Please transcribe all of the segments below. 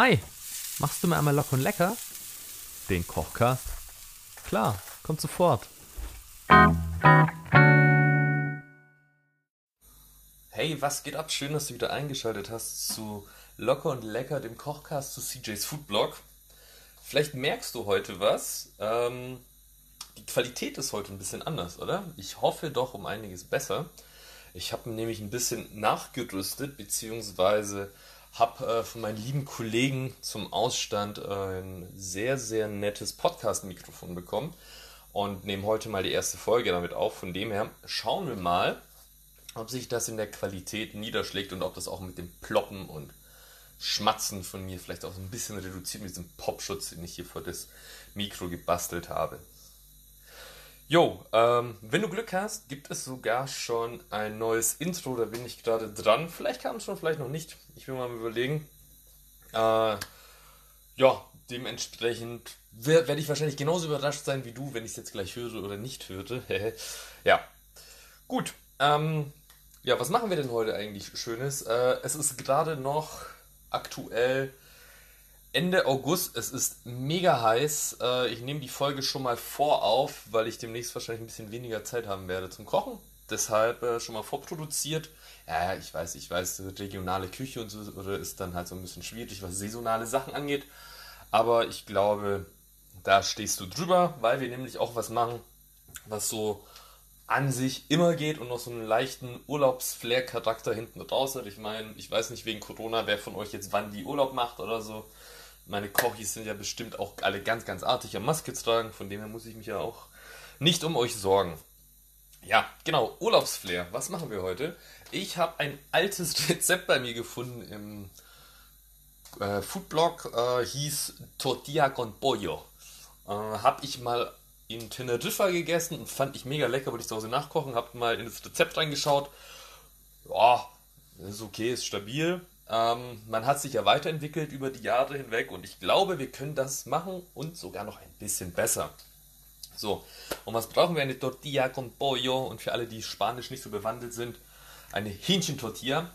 Hi, machst du mir einmal locker und lecker? Den Kochcast? Klar, kommt sofort. Hey, was geht ab? Schön, dass du wieder eingeschaltet hast zu Locker und Lecker, dem Kochcast zu CJ's Foodblog. Vielleicht merkst du heute was. Ähm, die Qualität ist heute ein bisschen anders, oder? Ich hoffe doch um einiges besser. Ich habe nämlich ein bisschen nachgerüstet, beziehungsweise habe äh, von meinen lieben Kollegen zum Ausstand äh, ein sehr, sehr nettes Podcast-Mikrofon bekommen und nehme heute mal die erste Folge damit auf. Von dem her schauen wir mal, ob sich das in der Qualität niederschlägt und ob das auch mit dem Ploppen und Schmatzen von mir vielleicht auch so ein bisschen reduziert mit diesem Popschutz, den ich hier vor das Mikro gebastelt habe. Jo, ähm, wenn du Glück hast, gibt es sogar schon ein neues Intro, da bin ich gerade dran. Vielleicht kam es schon, vielleicht noch nicht. Ich will mal überlegen. Äh, ja, dementsprechend werde ich wahrscheinlich genauso überrascht sein wie du, wenn ich es jetzt gleich höre oder nicht höre. ja, gut. Ähm, ja, was machen wir denn heute eigentlich Schönes? Äh, es ist gerade noch aktuell Ende August. Es ist mega heiß. Äh, ich nehme die Folge schon mal vor auf, weil ich demnächst wahrscheinlich ein bisschen weniger Zeit haben werde zum Kochen. Deshalb äh, schon mal vorproduziert. Ja, ich weiß, ich weiß, regionale Küche und so ist dann halt so ein bisschen schwierig, was saisonale Sachen angeht. Aber ich glaube, da stehst du drüber, weil wir nämlich auch was machen, was so an sich immer geht und noch so einen leichten Urlaubsflair-Charakter hinten raus hat. Ich meine, ich weiß nicht wegen Corona, wer von euch jetzt wann die Urlaub macht oder so. Meine Kochis sind ja bestimmt auch alle ganz, ganz artig am Maske tragen, von dem her muss ich mich ja auch nicht um euch sorgen. Ja, genau, Urlaubsflair. Was machen wir heute? Ich habe ein altes Rezept bei mir gefunden im äh, Foodblog, äh, hieß Tortilla con Pollo. Äh, habe ich mal in Teneriffa gegessen und fand ich mega lecker, wollte ich zu Hause nachkochen, habe mal in das Rezept reingeschaut. Ja, ist okay, ist stabil. Ähm, man hat sich ja weiterentwickelt über die Jahre hinweg und ich glaube, wir können das machen und sogar noch ein bisschen besser. So, und was brauchen wir? Eine Tortilla con pollo und für alle, die Spanisch nicht so bewandelt sind, eine Hähnchentortilla.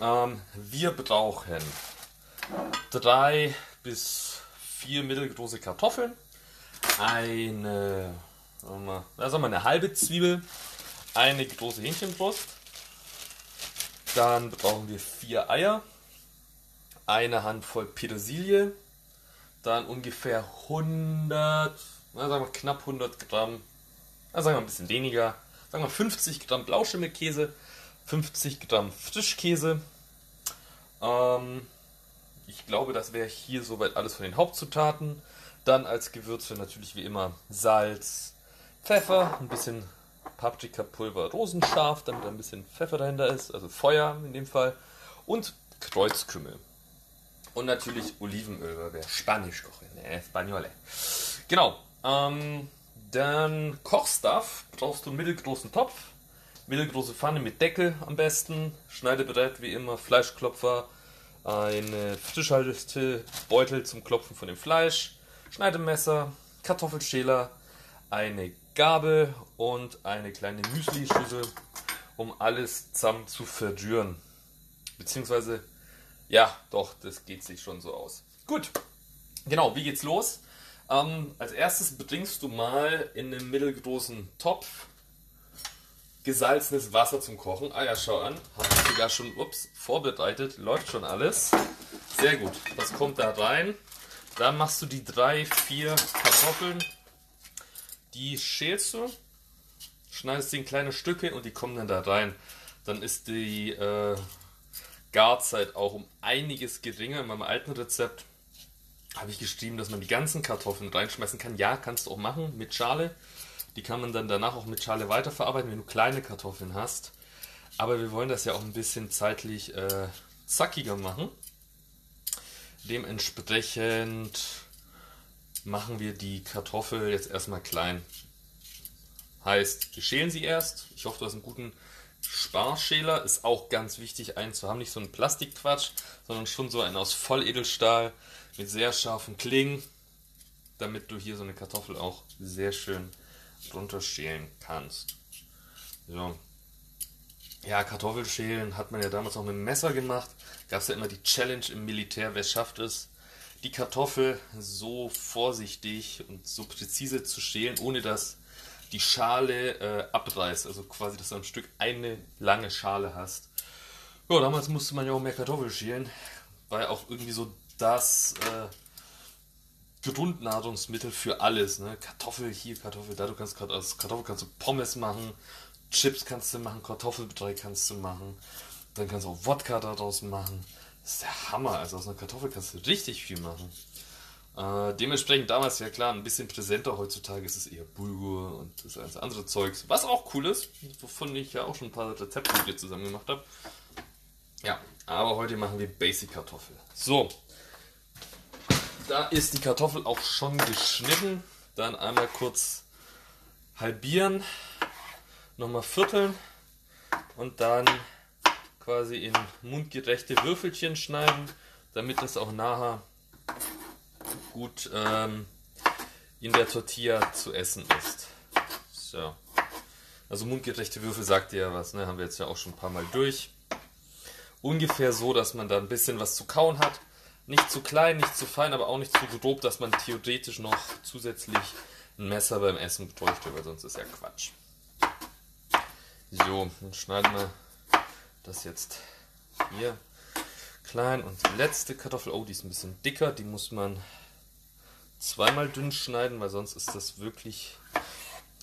Ähm, wir brauchen drei bis vier mittelgroße Kartoffeln, eine, sagen sagen wir eine halbe Zwiebel, eine große Hähnchenbrust, dann brauchen wir vier Eier, eine Handvoll Petersilie, dann ungefähr 100, na, sagen wir knapp 100 Gramm, na, sagen wir ein bisschen weniger, sagen wir 50 Gramm Blauschimmelkäse, 50 Gramm Frischkäse. Ähm, ich glaube, das wäre hier soweit alles von den Hauptzutaten. Dann als Gewürze natürlich wie immer Salz, Pfeffer, ein bisschen Paprikapulver rosenscharf, damit ein bisschen Pfeffer dahinter ist, also Feuer in dem Fall. Und Kreuzkümmel. Und natürlich Olivenöl, weil wir Spanisch kochen. Ne, Spagnole. Genau. Ähm, dann Kochstuff. Brauchst du einen mittelgroßen Topf. Mittelgroße Pfanne mit Deckel am besten. Schneidebrett wie immer. Fleischklopfer. Eine frischhalteste Beutel zum Klopfen von dem Fleisch. Schneidemesser. Kartoffelschäler. Eine Gabel und eine kleine Müsli-Schüssel, um alles zusammen zu verdüren. Beziehungsweise, ja, doch, das geht sich schon so aus. Gut, genau, wie geht's los? Ähm, als erstes bringst du mal in einem mittelgroßen Topf gesalzenes Wasser zum Kochen. Ah ja, schau an, habe ich sogar schon ups, vorbereitet, läuft schon alles. Sehr gut, was kommt da rein? Da machst du die drei, vier Kartoffeln die schälst du, schneidest sie in kleine Stücke und die kommen dann da rein. Dann ist die äh, Garzeit auch um einiges geringer. In meinem alten Rezept habe ich geschrieben, dass man die ganzen Kartoffeln reinschmeißen kann. Ja, kannst du auch machen mit Schale. Die kann man dann danach auch mit Schale weiterverarbeiten, wenn du kleine Kartoffeln hast. Aber wir wollen das ja auch ein bisschen zeitlich äh, zackiger machen. Dementsprechend machen wir die Kartoffel jetzt erstmal klein. Heißt, wir schälen sie erst. Ich hoffe, du hast einen guten Sparschäler. Ist auch ganz wichtig, einen zu haben. Nicht so einen Plastikquatsch, sondern schon so einen aus Volledelstahl mit sehr scharfen Klingen, damit du hier so eine Kartoffel auch sehr schön runterschälen kannst. So. ja, Kartoffelschälen hat man ja damals auch mit dem Messer gemacht. Gab es ja immer die Challenge im Militär, wer schafft es, die Kartoffel so vorsichtig und so präzise zu schälen, ohne dass die Schale äh, abreißt. Also quasi, dass du am Stück eine lange Schale hast. Ja, damals musste man ja auch mehr Kartoffel schälen. Ja auch irgendwie so das äh, Grundnahrungsmittel für alles. Ne? Kartoffel hier, Kartoffel da. Du kannst aus Kartoffel kannst du Pommes machen, Chips kannst du machen, Kartoffelbrei kannst du machen. Dann kannst du auch Wodka daraus machen. Das ist der Hammer. Also aus einer Kartoffel kannst du richtig viel machen. Äh, dementsprechend damals ja klar ein bisschen präsenter. Heutzutage ist es eher Bulgur und das ganze andere Zeugs. Was auch cool ist, wovon ich ja auch schon ein paar Rezepte mit dir zusammen gemacht habe. Ja, aber heute machen wir Basic Kartoffel. So, da ist die Kartoffel auch schon geschnitten. Dann einmal kurz halbieren, nochmal vierteln und dann quasi in mundgerechte Würfelchen schneiden, damit es auch nachher gut ähm, in der Tortilla zu essen ist. So. Also mundgerechte Würfel sagt ihr ja was, ne? Haben wir jetzt ja auch schon ein paar Mal durch. Ungefähr so, dass man da ein bisschen was zu kauen hat. Nicht zu klein, nicht zu fein, aber auch nicht zu grob, dass man theoretisch noch zusätzlich ein Messer beim Essen bräuchte, weil sonst ist ja Quatsch. So, dann schneiden wir das jetzt hier klein. Und die letzte Kartoffel, oh, die ist ein bisschen dicker, die muss man zweimal dünn schneiden, weil sonst ist das wirklich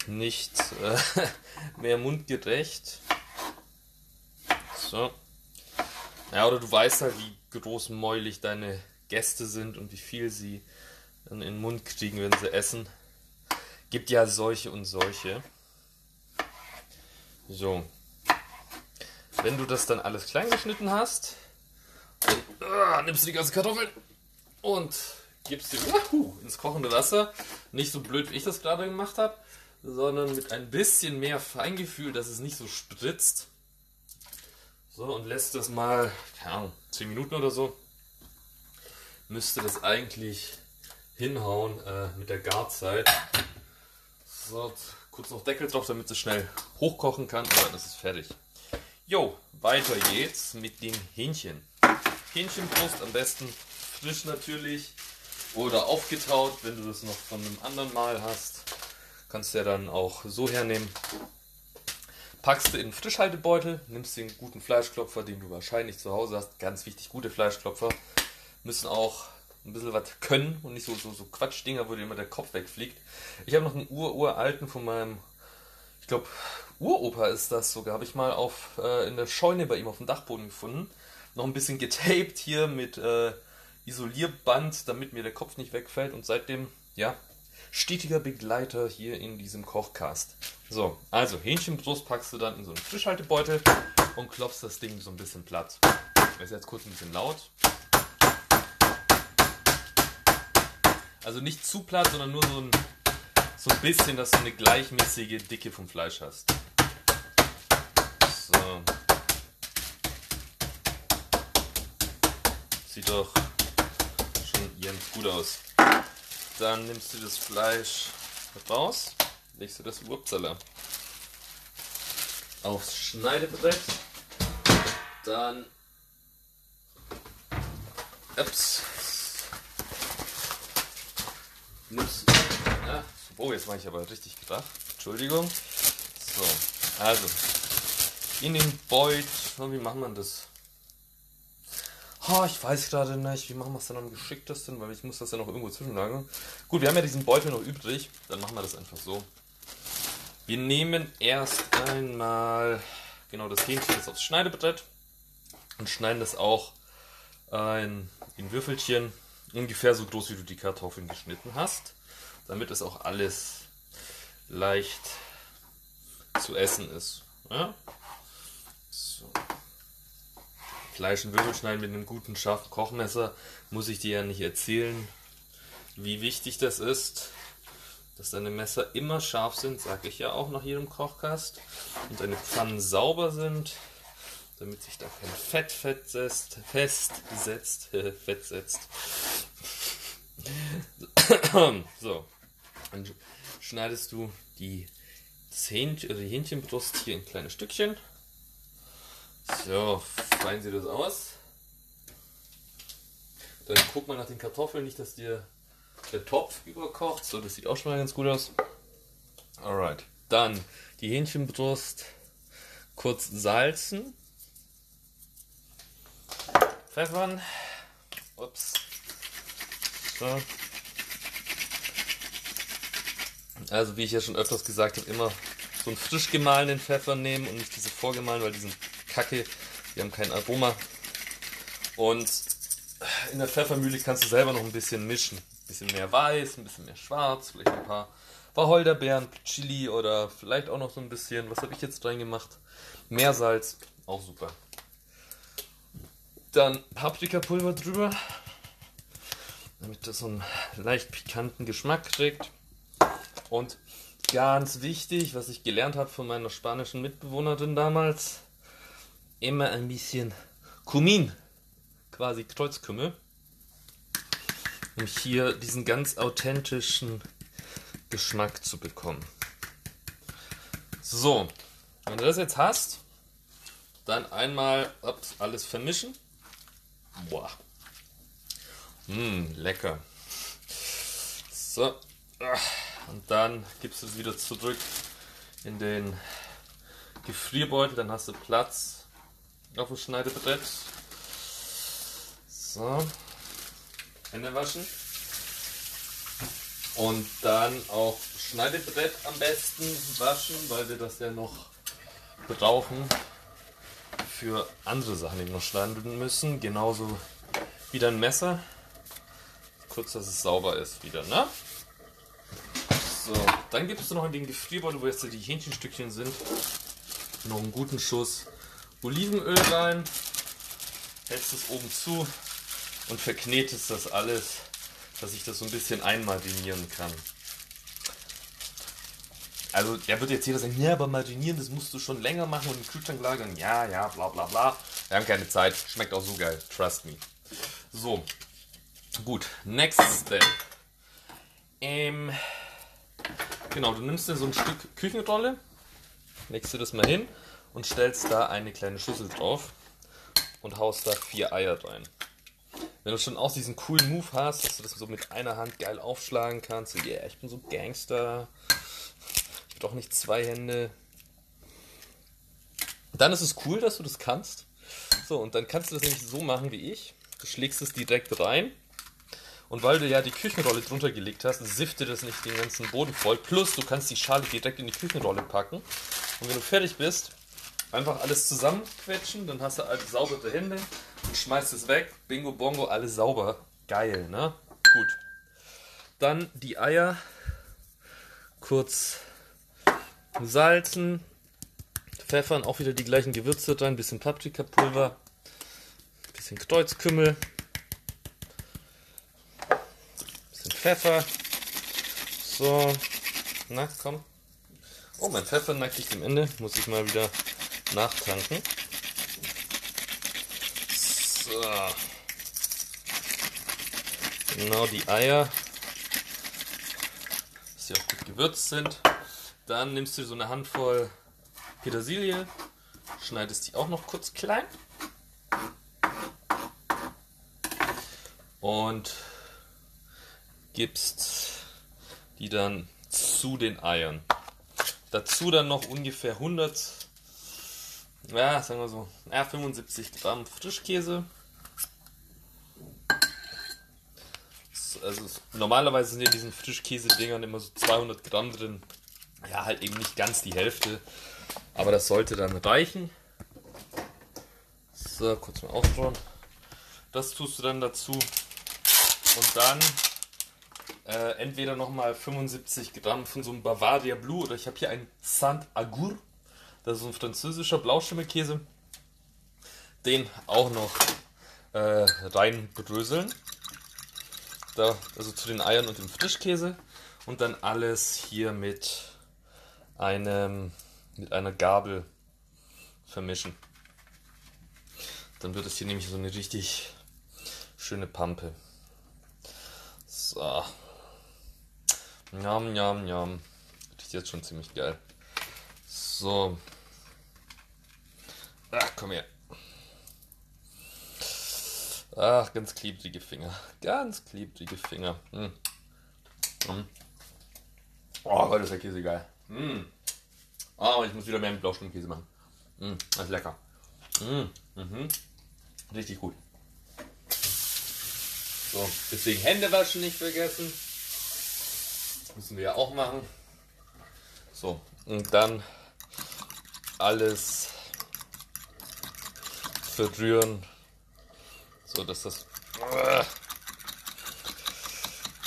nicht äh, mehr mundgerecht. So. Ja, oder du weißt halt, wie großmäulig deine Gäste sind und wie viel sie in den Mund kriegen, wenn sie essen. Gibt ja solche und solche. So. Wenn du das dann alles klein geschnitten hast, dann uh, nimmst du die ganzen Kartoffeln und gibst sie ins kochende Wasser. Nicht so blöd, wie ich das gerade gemacht habe, sondern mit ein bisschen mehr Feingefühl, dass es nicht so spritzt. So, und lässt das mal, keine Ahnung, 10 Minuten oder so. Müsste das eigentlich hinhauen äh, mit der Garzeit. So, kurz noch Deckel drauf, damit es schnell hochkochen kann. Und dann ist es fertig. Jo, weiter geht's mit dem Hähnchen. Hähnchenbrust am besten frisch natürlich oder aufgetaut, wenn du das noch von einem anderen Mal hast. Kannst du ja dann auch so hernehmen. Packst du in einen Frischhaltebeutel, nimmst den guten Fleischklopfer, den du wahrscheinlich zu Hause hast. Ganz wichtig, gute Fleischklopfer müssen auch ein bisschen was können und nicht so, so, so Quatschdinger, wo dir immer der Kopf wegfliegt. Ich habe noch einen ururalten von meinem, glaube, Uropa ist das sogar, habe ich mal auf, äh, in der Scheune bei ihm auf dem Dachboden gefunden. Noch ein bisschen getaped hier mit äh, Isolierband, damit mir der Kopf nicht wegfällt und seitdem, ja, stetiger Begleiter hier in diesem Kochcast. So, also Hähnchenbrust packst du dann in so einen Frischhaltebeutel und klopfst das Ding so ein bisschen platt. Ist jetzt kurz ein bisschen laut. Also nicht zu platt, sondern nur so ein, so ein bisschen, dass du eine gleichmäßige Dicke vom Fleisch hast. So. Sieht doch schon ganz gut aus. Dann nimmst du das Fleisch raus, legst du das Wurpsala aufs Schneidebrett. Dann ups, nimmst oh jetzt mache ich aber richtig gedacht. Entschuldigung. So, also in den Beutel. Wie macht man das? Oh, ich weiß gerade nicht, wie machen wir es dann am geschicktesten, weil ich muss das ja noch irgendwo zwischenlagern. Gut, wir haben ja diesen Beutel noch übrig, dann machen wir das einfach so. Wir nehmen erst einmal genau das Hähnchen jetzt aufs Schneidebrett und schneiden das auch in, in Würfelchen, ungefähr so groß wie du die Kartoffeln geschnitten hast, damit es auch alles leicht zu essen ist. Ja? Fleisch in Würfel schneiden mit einem guten, scharfen Kochmesser, muss ich dir ja nicht erzählen, wie wichtig das ist. Dass deine Messer immer scharf sind, sage ich ja auch nach jedem Kochkast. Und deine Pfannen sauber sind, damit sich da kein Fett festsetzt. Festsetzt. Fett setzt. so. Dann schneidest du die, Hähnchen, die Hähnchenbrust hier in kleine Stückchen. So, fein sieht das aus. Dann guck mal nach den Kartoffeln, nicht, dass dir der Topf überkocht. So, das sieht auch schon mal ganz gut aus. Alright. Dann die Hähnchenbrust kurz salzen. Pfeffern. Ups. So. Also wie ich ja schon öfters gesagt habe, immer so einen frisch gemahlenen Pfeffer nehmen und nicht diese vorgemahlenen, weil die sind kacke, die haben kein Aroma. Und in der Pfeffermühle kannst du selber noch ein bisschen mischen. Ein bisschen mehr weiß, ein bisschen mehr schwarz, vielleicht ein paar Wacholderbeeren, Chili oder vielleicht auch noch so ein bisschen, was habe ich jetzt reingemacht? Meersalz, auch super. Dann Paprikapulver drüber, damit das so einen leicht pikanten Geschmack kriegt. Und ganz wichtig, was ich gelernt habe von meiner spanischen Mitbewohnerin damals, immer ein bisschen Kumin, quasi Kreuzkümmel, um hier diesen ganz authentischen Geschmack zu bekommen. So, wenn du das jetzt hast, dann einmal ups, alles vermischen. Boah. Mh, lecker. So. Und dann gibst du es wieder zurück in den Gefrierbeutel. Dann hast du Platz auf dem Schneidebrett. So. Hände waschen. Und dann auch Schneidebrett am besten waschen, weil wir das ja noch brauchen für andere Sachen, die wir noch schneiden müssen. Genauso wie dein Messer. Kurz, dass es sauber ist wieder, ne? So, dann gibst du noch in den Gefrierbeutel, wo jetzt die Hähnchenstückchen sind, noch einen guten Schuss Olivenöl rein. Hältst es oben zu und verknetest das alles, dass ich das so ein bisschen einmarinieren kann. Also, er wird jetzt jeder sagen, ja, aber marinieren, das musst du schon länger machen und im Kühlschrank lagern. Ja, ja, bla bla bla. Wir haben keine Zeit. Schmeckt auch so geil. Trust me. So. Gut. Next step. Ähm, genau, du nimmst dir so ein Stück Küchenrolle, legst dir das mal hin und stellst da eine kleine Schüssel drauf und haust da vier Eier rein. Wenn du schon auch diesen coolen Move hast, dass du das so mit einer Hand geil aufschlagen kannst, so, yeah, ich bin so Gangster, doch nicht zwei Hände. Dann ist es cool, dass du das kannst. So, und dann kannst du das nämlich so machen wie ich. Du schlägst es direkt rein. Und weil du ja die Küchenrolle drunter gelegt hast, sifte das nicht den ganzen Boden voll. Plus, du kannst die Schale direkt in die Küchenrolle packen. Und wenn du fertig bist, einfach alles zusammenquetschen. Dann hast du halt saubere Hände und schmeißt es weg. Bingo, bongo, alles sauber. Geil, ne? Gut. Dann die Eier kurz salzen, pfeffern, auch wieder die gleichen Gewürze rein, bisschen Paprikapulver, bisschen Kreuzkümmel, bisschen Pfeffer. So, na komm. Oh, mein Pfeffer neigt sich dem Ende, muss ich mal wieder nachtanken. So. Genau die Eier, dass sie auch gut gewürzt sind. Dann nimmst du so eine Handvoll Petersilie, schneidest die auch noch kurz klein. Und gibst die dann zu den Eiern. Dazu dann noch ungefähr 100, ja, sagen wir so, ja, 75 Gramm Frischkäse. Also normalerweise sind in diesen Frischkäse-Dingern immer so 200 Gramm drin. Ja, halt eben nicht ganz die Hälfte. Aber das sollte dann reichen. So, kurz mal aufbauen. Das tust du dann dazu. Und dann äh, entweder nochmal 75 Gramm von so einem Bavaria Blue oder ich habe hier einen Saint Agur. Das ist ein französischer Blauschimmelkäse. Den auch noch äh, reinbröseln. Da, also zu den Eiern und dem Frischkäse. Und dann alles hier mit einem, mit einer Gabel vermischen. Dann wird es hier nämlich so eine richtig schöne Pampe. So. Njam, njam, njam. Riecht jetzt schon ziemlich geil. So. Ach, komm her. Ach, ganz klebrige Finger. Ganz klebrige Finger. Mm. Mm. Oh, heute ist der Käse geil. Mm. Oh, ich muss wieder mehr mit Blauschimmelkäse machen. Mm, das ist lecker. Mm, mhm. Richtig gut. So, deswegen Hände waschen nicht vergessen. Müssen wir ja auch machen. So, und dann alles verrühren, so dass das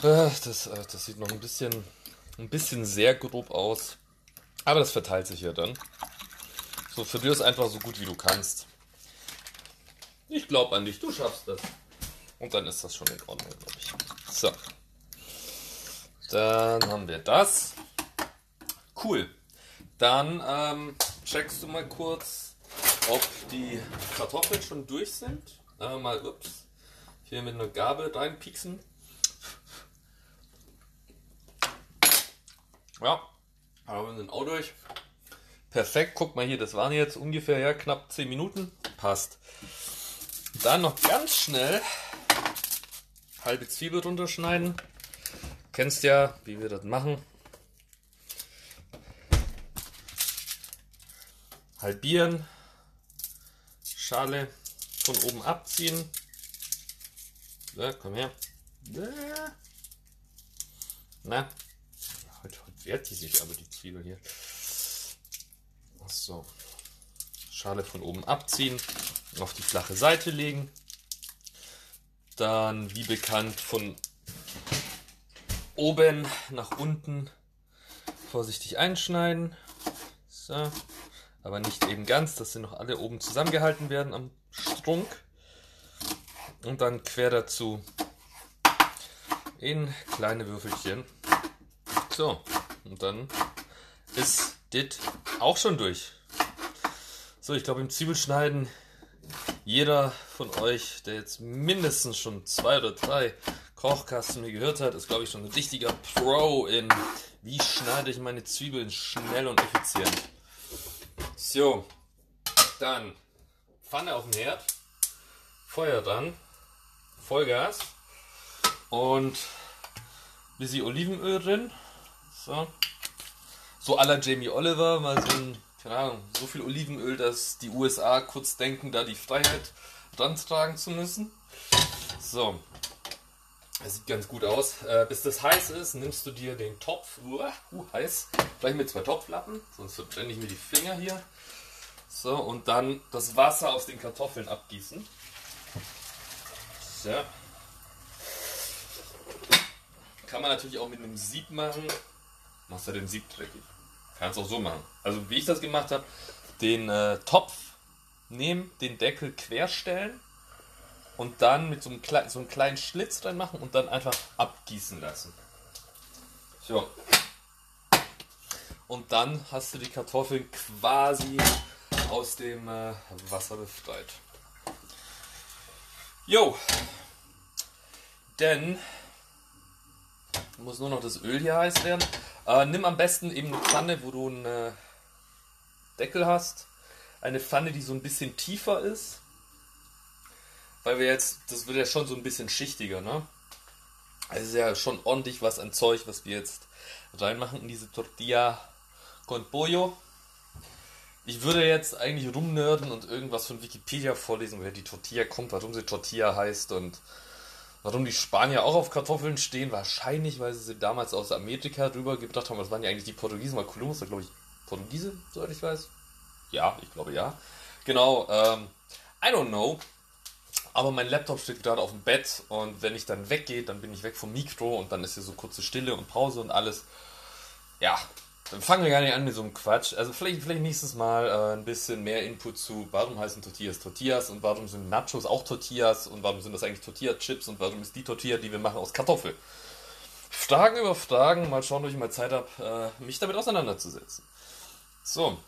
das, das sieht noch ein bisschen ein bisschen sehr grob aus, aber das verteilt sich ja dann. So, verrühr es einfach so gut wie du kannst. Ich glaube an dich, du schaffst das. Und dann ist das schon in Ordnung, glaube ich. So. Dann haben wir das. Cool. Dann ähm, checkst du mal kurz, ob die Kartoffeln schon durch sind. Äh, mal, ups, hier mit einer Gabel reinpieksen. Ja, aber wir sind auch durch. Perfekt, guck mal hier, das waren jetzt ungefähr ja, knapp 10 Minuten. Passt. Dann noch ganz schnell halbe Zwiebel runterschneiden. Kennst ja, wie wir das machen. Halbieren, Schale von oben abziehen. So, komm her. Na, heute, heute wehrt die sich aber die Zwiebel hier. So, Schale von oben abziehen, auf die flache Seite legen. Dann, wie bekannt, von oben nach unten vorsichtig einschneiden. So. Aber nicht eben ganz, dass sie noch alle oben zusammengehalten werden am Strunk. Und dann quer dazu in kleine Würfelchen. So, und dann ist das auch schon durch. So, ich glaube im Zwiebelschneiden jeder von euch, der jetzt mindestens schon zwei oder drei Kochkasten mir gehört hat, ist, glaube ich, schon ein richtiger Pro in, wie schneide ich meine Zwiebeln schnell und effizient. So, dann Pfanne auf dem Herd, Feuer dran, Vollgas und ein bisschen Olivenöl drin. So, so aller Jamie Oliver, mal so ein keine Ahnung, so viel Olivenöl, dass die USA kurz denken, da die Freiheit rantragen zu müssen. So. Das sieht ganz gut aus. Äh, bis das heiß ist, nimmst du dir den Topf, uh, uh, heiß, gleich mit zwei Topflappen, sonst verbrenne ich mir die Finger hier. So, und dann das Wasser aus den Kartoffeln abgießen. So. Kann man natürlich auch mit einem Sieb machen. Machst du den Sieb dreckig. Kannst auch so machen. Also wie ich das gemacht habe, den äh, Topf nehmen, den Deckel querstellen und dann mit so einem, Kle so einem kleinen Schlitz drin machen und dann einfach abgießen lassen. So. Und dann hast du die Kartoffeln quasi aus dem äh, Wasser befreit. Jo. Denn muss nur noch das Öl hier heiß werden. Äh, nimm am besten eben eine Pfanne, wo du einen äh, Deckel hast. Eine Pfanne, die so ein bisschen tiefer ist. Weil wir jetzt, das wird ja schon so ein bisschen schichtiger, ne? Also ist ja schon ordentlich was an Zeug, was wir jetzt reinmachen in diese Tortilla con pollo. Ich würde jetzt eigentlich rumnörden und irgendwas von Wikipedia vorlesen, woher die Tortilla kommt, warum sie Tortilla heißt und Warum die Spanier auch auf Kartoffeln stehen, wahrscheinlich, weil sie sie damals aus Amerika rübergebracht haben. Das waren ja eigentlich die Portugiesen, weil Kolumbus war, glaube ich, Portugiese, soweit ich weiß. Ja, ich glaube ja. Genau, ähm, I don't know. Aber mein Laptop steht gerade auf dem Bett und wenn ich dann weggehe, dann bin ich weg vom Mikro und dann ist hier so kurze Stille und Pause und alles. Ja, dann fangen wir gar nicht an mit so einem Quatsch. Also vielleicht, vielleicht nächstes Mal äh, ein bisschen mehr Input zu, warum heißen Tortillas Tortillas und warum sind Nachos auch Tortillas und warum sind das eigentlich Tortilla-Chips und warum ist die Tortilla, die wir machen, aus Kartoffel. Fragen über Fragen, mal schauen, ob ich mal Zeit habe, äh, mich damit auseinanderzusetzen. So,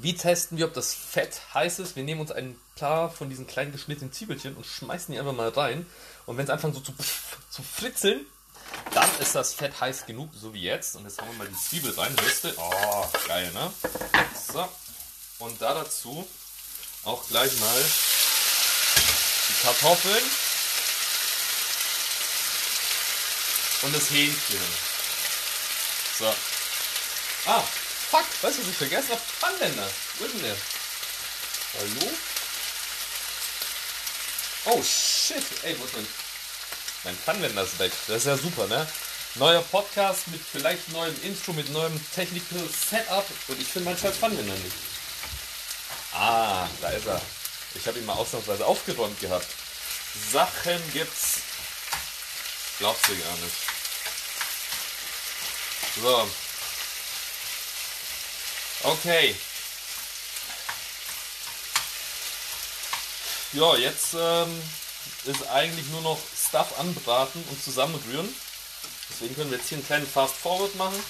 wie testen wir, ob das Fett heiß ist? Wir nehmen uns ein paar von diesen kleinen geschnittenen Zwiebelchen und schmeißen die einfach mal rein. Und wenn es anfängt so zu, zu fritzeln, dann ist das Fett heiß genug, so wie jetzt. Und jetzt hauen wir mal die Zwiebel rein. Würste. Oh, geil, ne? So. Und da dazu auch gleich mal die Kartoffeln und das Hähnchen. So. Ah, fuck, weißt du, was ich vergessen habe? Pfannländer. Wo ist denn der? Hallo? Oh shit, ey, wo ist denn? Mein Pfannwender ist weg. Das ist ja super, ne? Neuer Podcast mit vielleicht neuem Intro, mit neuem Technical Setup und ich finde meinen scheiß Pfannwender nicht. Ah, da ist er. Ich habe ihn mal ausnahmsweise aufgeräumt gehabt. Sachen gibt's. Glaubst du gar nicht. So. Okay. Ja, jetzt ähm, ist eigentlich nur noch Stuff anbraten und zusammenrühren. Deswegen können wir jetzt hier einen kleinen Fast Forward machen.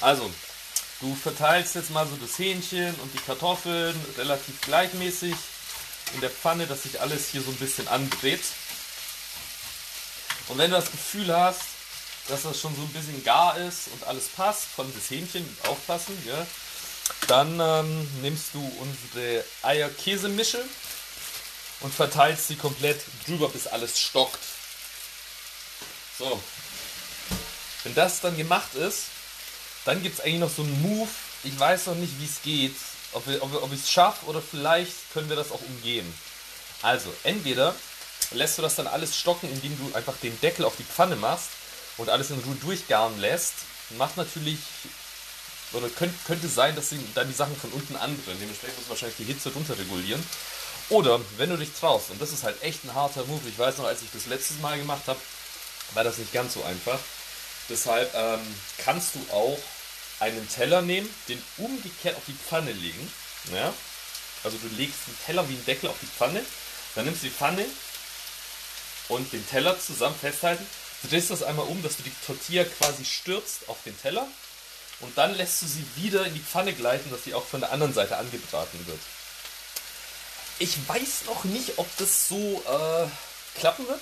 Also, du verteilst jetzt mal so das Hähnchen und die Kartoffeln relativ gleichmäßig in der Pfanne, dass sich alles hier so ein bisschen andreht. Und wenn du das Gefühl hast, dass das schon so ein bisschen gar ist und alles passt, von das Hähnchen aufpassen, ja, dann ähm, nimmst du unsere Eier-Käse-Mische und verteilst sie komplett drüber, bis alles stockt. So. Wenn das dann gemacht ist, dann gibt es eigentlich noch so einen Move. Ich weiß noch nicht, wie es geht. Ob, ob, ob ich es schaffe oder vielleicht können wir das auch umgehen. Also, entweder lässt du das dann alles stocken, indem du einfach den Deckel auf die Pfanne machst und alles in Ruhe durchgaren lässt. Macht natürlich, oder könnte, könnte sein, dass sie dann die Sachen von unten anbrennen. Dementsprechend muss wahrscheinlich die Hitze runter regulieren. Oder, wenn du dich traust, und das ist halt echt ein harter Move, ich weiß noch, als ich das letztes Mal gemacht habe, war das nicht ganz so einfach. Deshalb ähm, kannst du auch einen Teller nehmen, den umgekehrt auf die Pfanne legen. Ja? Also du legst den Teller wie einen Deckel auf die Pfanne, dann nimmst du die Pfanne und den Teller zusammen festhalten, du drehst das einmal um, dass du die Tortilla quasi stürzt auf den Teller und dann lässt du sie wieder in die Pfanne gleiten, dass sie auch von der anderen Seite angebraten wird. Ich weiß noch nicht, ob das so äh, klappen wird.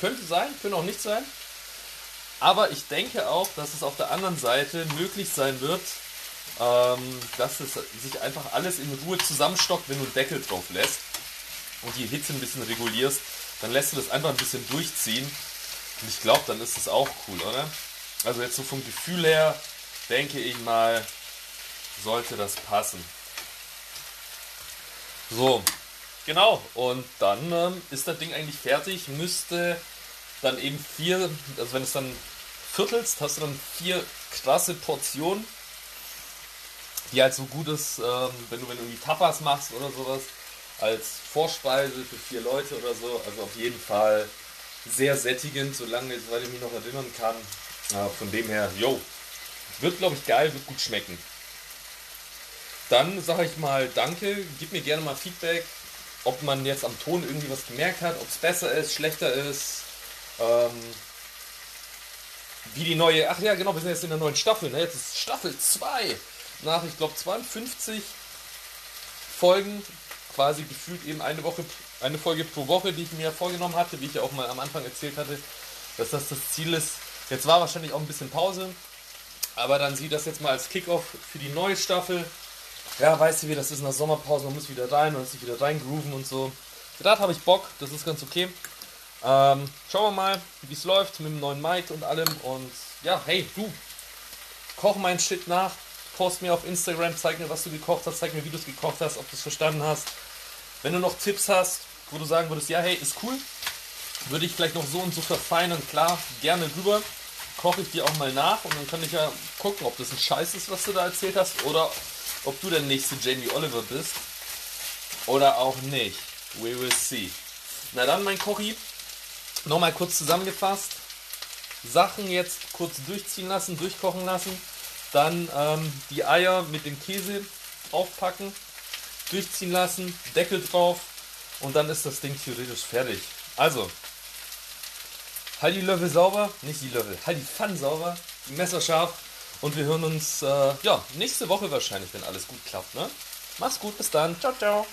Könnte sein, könnte auch nicht sein. Aber ich denke auch, dass es auf der anderen Seite möglich sein wird, ähm, dass es sich einfach alles in Ruhe zusammenstockt, wenn du einen Deckel drauf lässt und die Hitze ein bisschen regulierst. Dann lässt du das einfach ein bisschen durchziehen. Und ich glaube, dann ist es auch cool, oder? Also jetzt so vom Gefühl her, denke ich mal, sollte das passen. So, genau. Und dann ähm, ist das Ding eigentlich fertig. Müsste dann eben vier, also wenn es dann viertelst, hast du dann vier krasse Portionen, die halt so gut ist, ähm, wenn du wenn du irgendwie Tapas machst oder sowas, als Vorspeise für vier Leute oder so. Also auf jeden Fall sehr sättigend, solange soweit ich mich noch erinnern kann. Ja, von dem her, yo, wird glaube ich geil, wird gut schmecken. Dann sage ich mal Danke, gib mir gerne mal Feedback, ob man jetzt am Ton irgendwie was gemerkt hat, ob es besser ist, schlechter ist. Ähm, wie die neue, ach ja genau, wir sind jetzt in der neuen Staffel, ne? jetzt ist Staffel 2 nach, ich glaube, 52 Folgen, quasi gefühlt eben eine Woche, eine Folge pro Woche, die ich mir vorgenommen hatte, wie ich ja auch mal am Anfang erzählt hatte, dass das das Ziel ist. Jetzt war wahrscheinlich auch ein bisschen Pause, aber dann sieht das jetzt mal als Kickoff für die neue Staffel. Ja, weißt du wie, das ist der Sommerpause, man muss wieder rein und sich wieder reingrooven und so. Gerade habe ich Bock, das ist ganz okay. Ähm, schauen wir mal, wie es läuft mit dem neuen Mic und allem. Und ja, hey, du, koch meinen Shit nach, post mir auf Instagram, zeig mir, was du gekocht hast, zeig mir, wie du es gekocht hast, ob du es verstanden hast. Wenn du noch Tipps hast, wo du sagen würdest, ja, hey, ist cool, würde ich vielleicht noch so und so verfeinern, klar, gerne drüber. Koche ich dir auch mal nach und dann kann ich ja gucken, ob das ein Scheiß ist, was du da erzählt hast, oder ob du der nächste Jamie Oliver bist. Oder auch nicht. We will see. Na dann, mein Kochi, nochmal kurz zusammengefasst. Sachen jetzt kurz durchziehen lassen, durchkochen lassen. Dann ähm, die Eier mit dem Käse aufpacken, durchziehen lassen, Deckel drauf und dann ist das Ding theoretisch fertig. Also, halt die Löffel sauber, nicht die Löffel, halt die Pfannen sauber, die Messer scharf und wir hören uns äh, ja, nächste Woche wahrscheinlich, wenn alles gut klappt. Ne? Mach's gut, bis dann. Ciao, ciao.